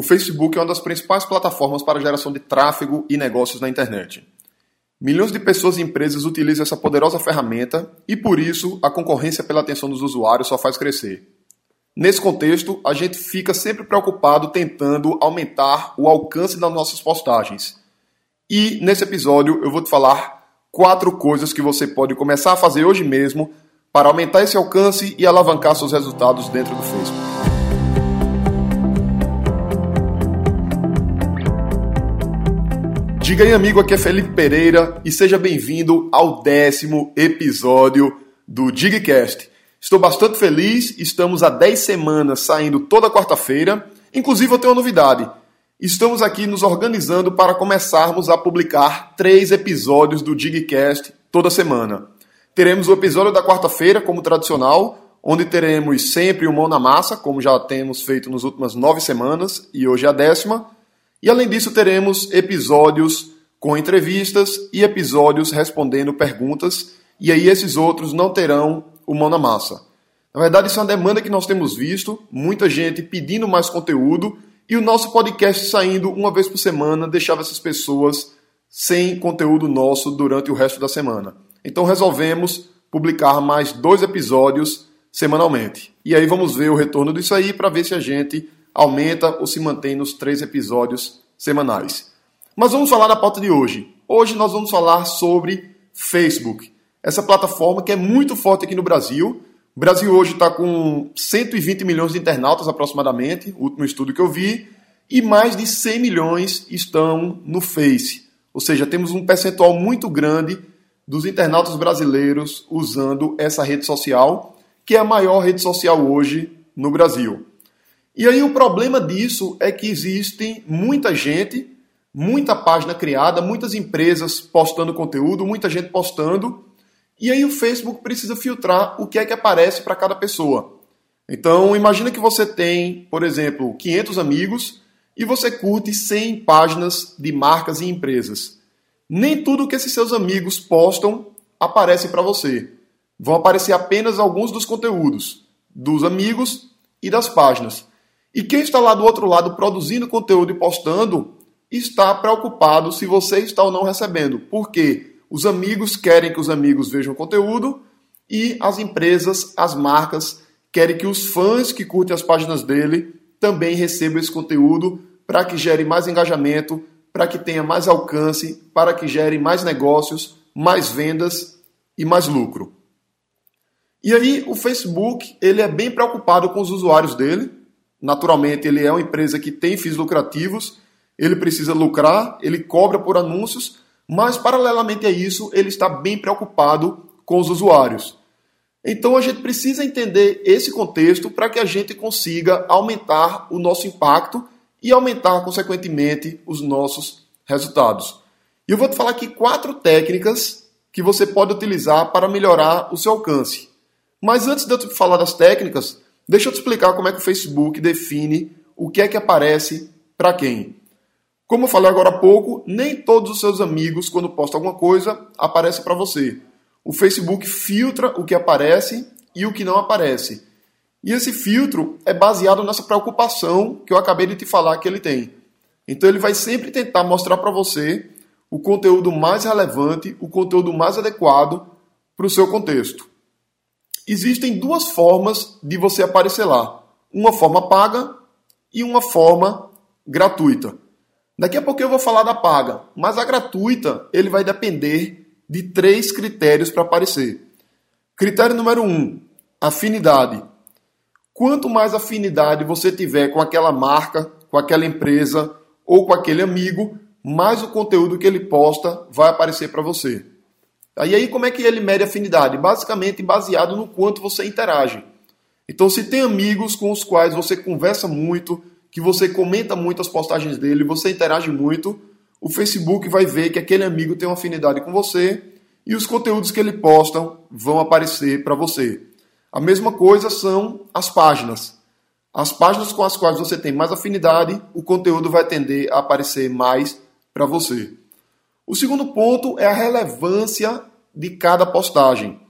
O Facebook é uma das principais plataformas para geração de tráfego e negócios na internet. Milhões de pessoas e empresas utilizam essa poderosa ferramenta e, por isso, a concorrência pela atenção dos usuários só faz crescer. Nesse contexto, a gente fica sempre preocupado tentando aumentar o alcance das nossas postagens. E nesse episódio eu vou te falar quatro coisas que você pode começar a fazer hoje mesmo para aumentar esse alcance e alavancar seus resultados dentro do Facebook. Diga aí, amigo, aqui é Felipe Pereira e seja bem-vindo ao décimo episódio do Digcast. Estou bastante feliz, estamos há 10 semanas saindo toda quarta-feira. Inclusive, eu tenho uma novidade. Estamos aqui nos organizando para começarmos a publicar três episódios do Digcast toda semana. Teremos o episódio da quarta-feira, como tradicional, onde teremos sempre o Mão na Massa, como já temos feito nas últimas nove semanas, e hoje é a décima. E além disso, teremos episódios com entrevistas e episódios respondendo perguntas, e aí esses outros não terão o mão na massa. Na verdade, isso é uma demanda que nós temos visto, muita gente pedindo mais conteúdo, e o nosso podcast saindo uma vez por semana deixava essas pessoas sem conteúdo nosso durante o resto da semana. Então resolvemos publicar mais dois episódios semanalmente. E aí vamos ver o retorno disso aí para ver se a gente aumenta ou se mantém nos três episódios semanais. Mas vamos falar da pauta de hoje. Hoje nós vamos falar sobre Facebook, essa plataforma que é muito forte aqui no Brasil. O Brasil hoje está com 120 milhões de internautas aproximadamente, o último estudo que eu vi, e mais de 100 milhões estão no Face. Ou seja, temos um percentual muito grande dos internautas brasileiros usando essa rede social, que é a maior rede social hoje no Brasil. E aí o problema disso é que existe muita gente, muita página criada, muitas empresas postando conteúdo, muita gente postando, e aí o Facebook precisa filtrar o que é que aparece para cada pessoa. Então, imagina que você tem, por exemplo, 500 amigos e você curte 100 páginas de marcas e empresas. Nem tudo que esses seus amigos postam aparece para você. Vão aparecer apenas alguns dos conteúdos dos amigos e das páginas. E quem está lá do outro lado produzindo conteúdo e postando está preocupado se você está ou não recebendo. Porque os amigos querem que os amigos vejam conteúdo e as empresas, as marcas, querem que os fãs que curtem as páginas dele também recebam esse conteúdo para que gere mais engajamento, para que tenha mais alcance, para que gere mais negócios, mais vendas e mais lucro. E aí o Facebook ele é bem preocupado com os usuários dele, Naturalmente, ele é uma empresa que tem fins lucrativos, ele precisa lucrar, ele cobra por anúncios, mas paralelamente a isso, ele está bem preocupado com os usuários. Então a gente precisa entender esse contexto para que a gente consiga aumentar o nosso impacto e aumentar, consequentemente, os nossos resultados. E eu vou te falar aqui quatro técnicas que você pode utilizar para melhorar o seu alcance. Mas antes de eu te falar das técnicas, Deixa eu te explicar como é que o Facebook define o que é que aparece para quem. Como eu falei agora há pouco, nem todos os seus amigos, quando postam alguma coisa, aparece para você. O Facebook filtra o que aparece e o que não aparece. E esse filtro é baseado nessa preocupação que eu acabei de te falar que ele tem. Então ele vai sempre tentar mostrar para você o conteúdo mais relevante, o conteúdo mais adequado para o seu contexto. Existem duas formas de você aparecer lá: uma forma paga e uma forma gratuita. Daqui a pouco eu vou falar da paga, mas a gratuita ele vai depender de três critérios para aparecer. Critério número um: afinidade. Quanto mais afinidade você tiver com aquela marca, com aquela empresa ou com aquele amigo, mais o conteúdo que ele posta vai aparecer para você. E aí, como é que ele mede afinidade? Basicamente baseado no quanto você interage. Então, se tem amigos com os quais você conversa muito, que você comenta muito as postagens dele, você interage muito, o Facebook vai ver que aquele amigo tem uma afinidade com você e os conteúdos que ele posta vão aparecer para você. A mesma coisa são as páginas. As páginas com as quais você tem mais afinidade, o conteúdo vai tender a aparecer mais para você. O segundo ponto é a relevância de cada postagem.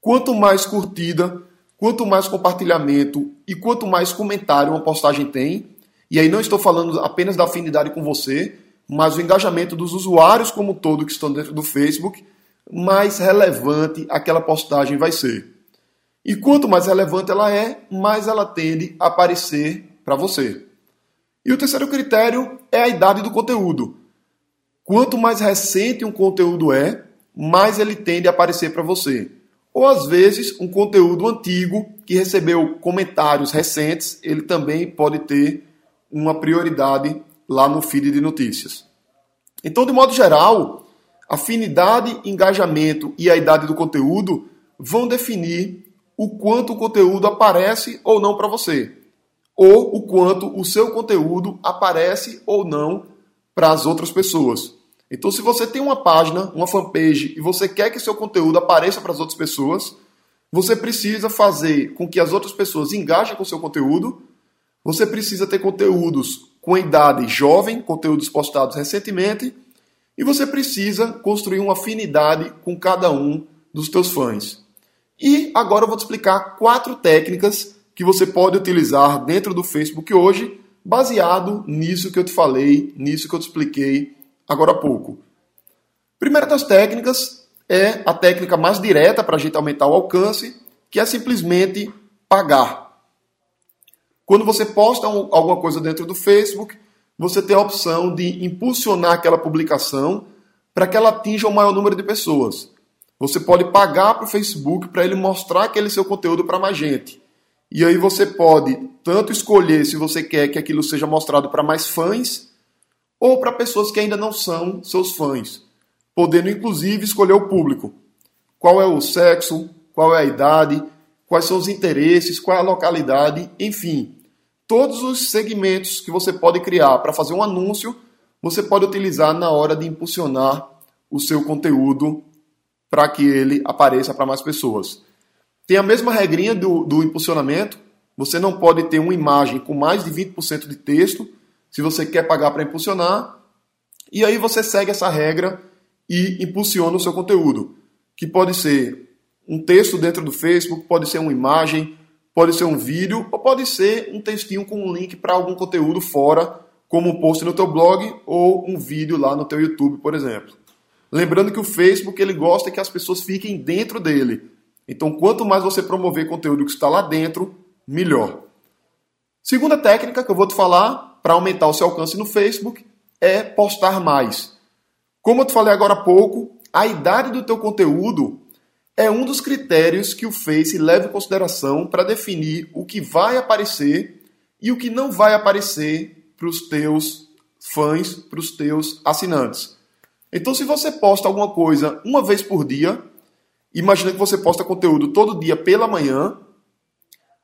Quanto mais curtida, quanto mais compartilhamento e quanto mais comentário uma postagem tem, E aí não estou falando apenas da afinidade com você, mas o engajamento dos usuários como um todo que estão dentro do Facebook, mais relevante aquela postagem vai ser. E quanto mais relevante ela é, mais ela tende a aparecer para você. E o terceiro critério é a idade do conteúdo. Quanto mais recente um conteúdo é, mais ele tende a aparecer para você. Ou às vezes, um conteúdo antigo que recebeu comentários recentes, ele também pode ter uma prioridade lá no feed de notícias. Então, de modo geral, afinidade, engajamento e a idade do conteúdo vão definir o quanto o conteúdo aparece ou não para você, ou o quanto o seu conteúdo aparece ou não para as outras pessoas. Então, se você tem uma página, uma fanpage e você quer que seu conteúdo apareça para as outras pessoas, você precisa fazer com que as outras pessoas engajem com seu conteúdo. Você precisa ter conteúdos com idade jovem, conteúdos postados recentemente, e você precisa construir uma afinidade com cada um dos teus fãs. E agora eu vou te explicar quatro técnicas que você pode utilizar dentro do Facebook hoje, baseado nisso que eu te falei, nisso que eu te expliquei agora há pouco. Primeira das técnicas é a técnica mais direta para a gente aumentar o alcance, que é simplesmente pagar. Quando você posta alguma coisa dentro do Facebook, você tem a opção de impulsionar aquela publicação para que ela atinja o maior número de pessoas. Você pode pagar para o Facebook para ele mostrar aquele seu conteúdo para mais gente. E aí você pode tanto escolher se você quer que aquilo seja mostrado para mais fãs ou para pessoas que ainda não são seus fãs, podendo inclusive escolher o público. Qual é o sexo, qual é a idade, quais são os interesses, qual é a localidade, enfim. Todos os segmentos que você pode criar para fazer um anúncio, você pode utilizar na hora de impulsionar o seu conteúdo para que ele apareça para mais pessoas. Tem a mesma regrinha do, do impulsionamento, você não pode ter uma imagem com mais de 20% de texto, se você quer pagar para impulsionar. E aí você segue essa regra e impulsiona o seu conteúdo, que pode ser um texto dentro do Facebook, pode ser uma imagem, pode ser um vídeo, ou pode ser um textinho com um link para algum conteúdo fora, como um post no teu blog ou um vídeo lá no teu YouTube, por exemplo. Lembrando que o Facebook ele gosta que as pessoas fiquem dentro dele. Então, quanto mais você promover conteúdo que está lá dentro, melhor. Segunda técnica que eu vou te falar para aumentar o seu alcance no Facebook é postar mais. Como eu te falei agora há pouco, a idade do teu conteúdo é um dos critérios que o Face leva em consideração para definir o que vai aparecer e o que não vai aparecer para os teus fãs, para os teus assinantes. Então, se você posta alguma coisa uma vez por dia, imagina que você posta conteúdo todo dia pela manhã,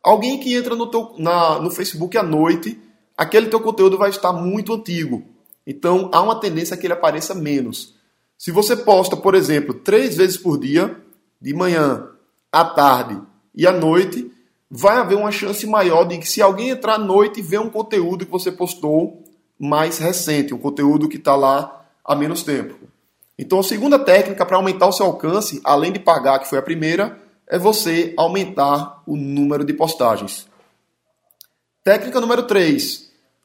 alguém que entra no, teu, na, no Facebook à noite aquele teu conteúdo vai estar muito antigo. Então há uma tendência que ele apareça menos. Se você posta, por exemplo, três vezes por dia, de manhã, à tarde e à noite, vai haver uma chance maior de que se alguém entrar à noite e ver um conteúdo que você postou mais recente, um conteúdo que está lá há menos tempo. Então a segunda técnica para aumentar o seu alcance, além de pagar, que foi a primeira, é você aumentar o número de postagens. Técnica número 3.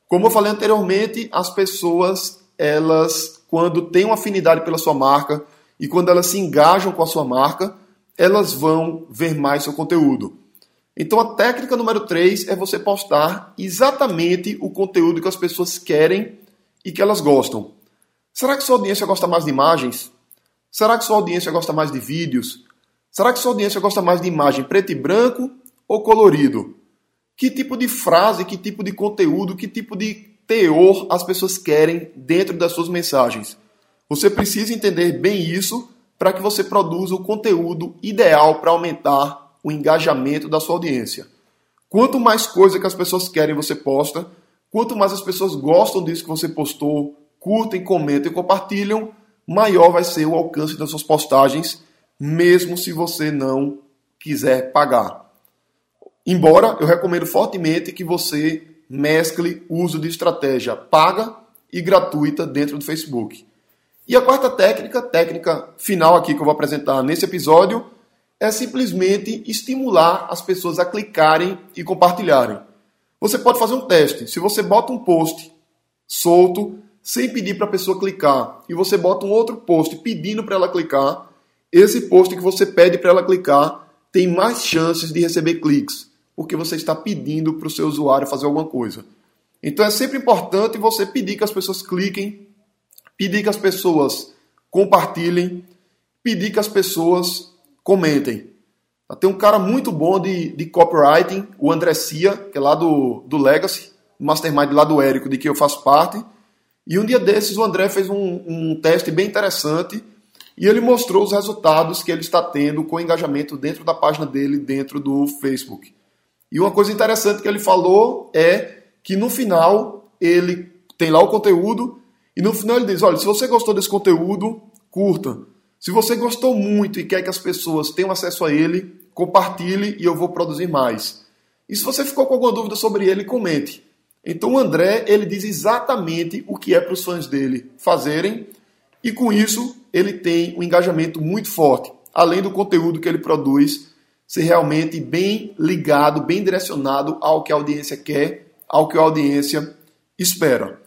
Como eu falei anteriormente, as pessoas, elas, quando têm uma afinidade pela sua marca e quando elas se engajam com a sua marca, elas vão ver mais seu conteúdo. Então a técnica número 3 é você postar exatamente o conteúdo que as pessoas querem e que elas gostam. Será que sua audiência gosta mais de imagens? Será que sua audiência gosta mais de vídeos? Será que sua audiência gosta mais de imagem preto e branco ou colorido? Que tipo de frase, que tipo de conteúdo, que tipo de teor as pessoas querem dentro das suas mensagens. Você precisa entender bem isso para que você produza o conteúdo ideal para aumentar o engajamento da sua audiência. Quanto mais coisa que as pessoas querem você posta, quanto mais as pessoas gostam disso que você postou, curtem, comentam e compartilham, maior vai ser o alcance das suas postagens, mesmo se você não quiser pagar. Embora eu recomendo fortemente que você mescle o uso de estratégia paga e gratuita dentro do Facebook. E a quarta técnica, técnica final aqui que eu vou apresentar nesse episódio, é simplesmente estimular as pessoas a clicarem e compartilharem. Você pode fazer um teste. Se você bota um post solto, sem pedir para a pessoa clicar, e você bota um outro post pedindo para ela clicar, esse post que você pede para ela clicar tem mais chances de receber cliques, porque você está pedindo para o seu usuário fazer alguma coisa. Então é sempre importante você pedir que as pessoas cliquem, pedir que as pessoas compartilhem, pedir que as pessoas comentem. Tem um cara muito bom de, de copywriting, o André Cia, que é lá do, do Legacy, mastermind lá do Érico, de que eu faço parte. E um dia desses o André fez um, um teste bem interessante e ele mostrou os resultados que ele está tendo com engajamento dentro da página dele, dentro do Facebook. E uma coisa interessante que ele falou é que no final ele tem lá o conteúdo e no final ele diz: olha, se você gostou desse conteúdo, curta. Se você gostou muito e quer que as pessoas tenham acesso a ele, compartilhe e eu vou produzir mais. E se você ficou com alguma dúvida sobre ele, comente. Então o André ele diz exatamente o que é para os fãs dele fazerem e com isso ele tem um engajamento muito forte, além do conteúdo que ele produz ser realmente bem ligado, bem direcionado ao que a audiência quer, ao que a audiência espera.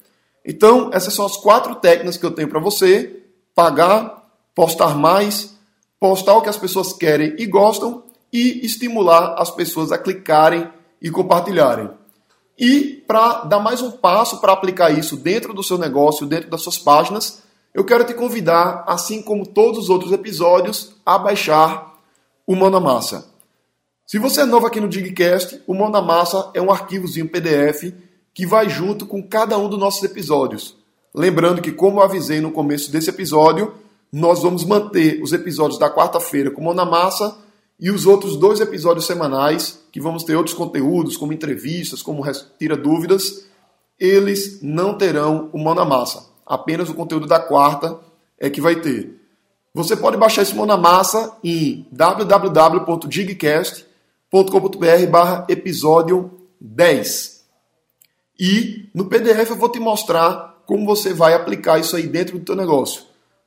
Então, essas são as quatro técnicas que eu tenho para você: pagar, postar mais, postar o que as pessoas querem e gostam e estimular as pessoas a clicarem e compartilharem. E para dar mais um passo para aplicar isso dentro do seu negócio, dentro das suas páginas, eu quero te convidar, assim como todos os outros episódios, a baixar o na Massa. Se você é novo aqui no Digcast, o Mão na Massa é um arquivozinho PDF que vai junto com cada um dos nossos episódios. Lembrando que, como eu avisei no começo desse episódio, nós vamos manter os episódios da quarta-feira com Mão na Massa e os outros dois episódios semanais, que vamos ter outros conteúdos, como entrevistas, como Tira Dúvidas, eles não terão o Mão na Massa apenas o conteúdo da quarta é que vai ter. Você pode baixar esse Mão na Massa em www.digcast.com.br barra episódio 10. E no PDF eu vou te mostrar como você vai aplicar isso aí dentro do teu negócio.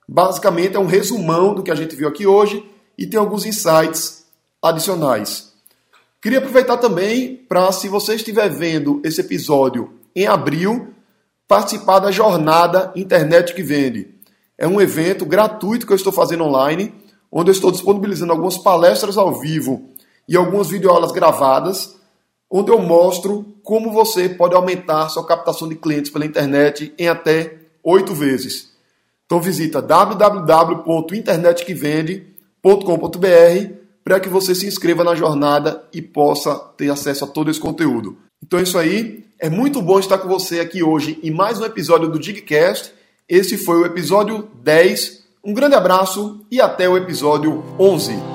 Basicamente é um resumão do que a gente viu aqui hoje e tem alguns insights adicionais. Queria aproveitar também para, se você estiver vendo esse episódio em abril, participar da jornada Internet que Vende. É um evento gratuito que eu estou fazendo online, onde eu estou disponibilizando algumas palestras ao vivo e algumas videoaulas gravadas, onde eu mostro como você pode aumentar sua captação de clientes pela internet em até oito vezes. Então visita www.internetquevende.com.br para que você se inscreva na jornada e possa ter acesso a todo esse conteúdo. Então é isso aí. É muito bom estar com você aqui hoje em mais um episódio do Digcast. Esse foi o episódio 10. Um grande abraço e até o episódio 11.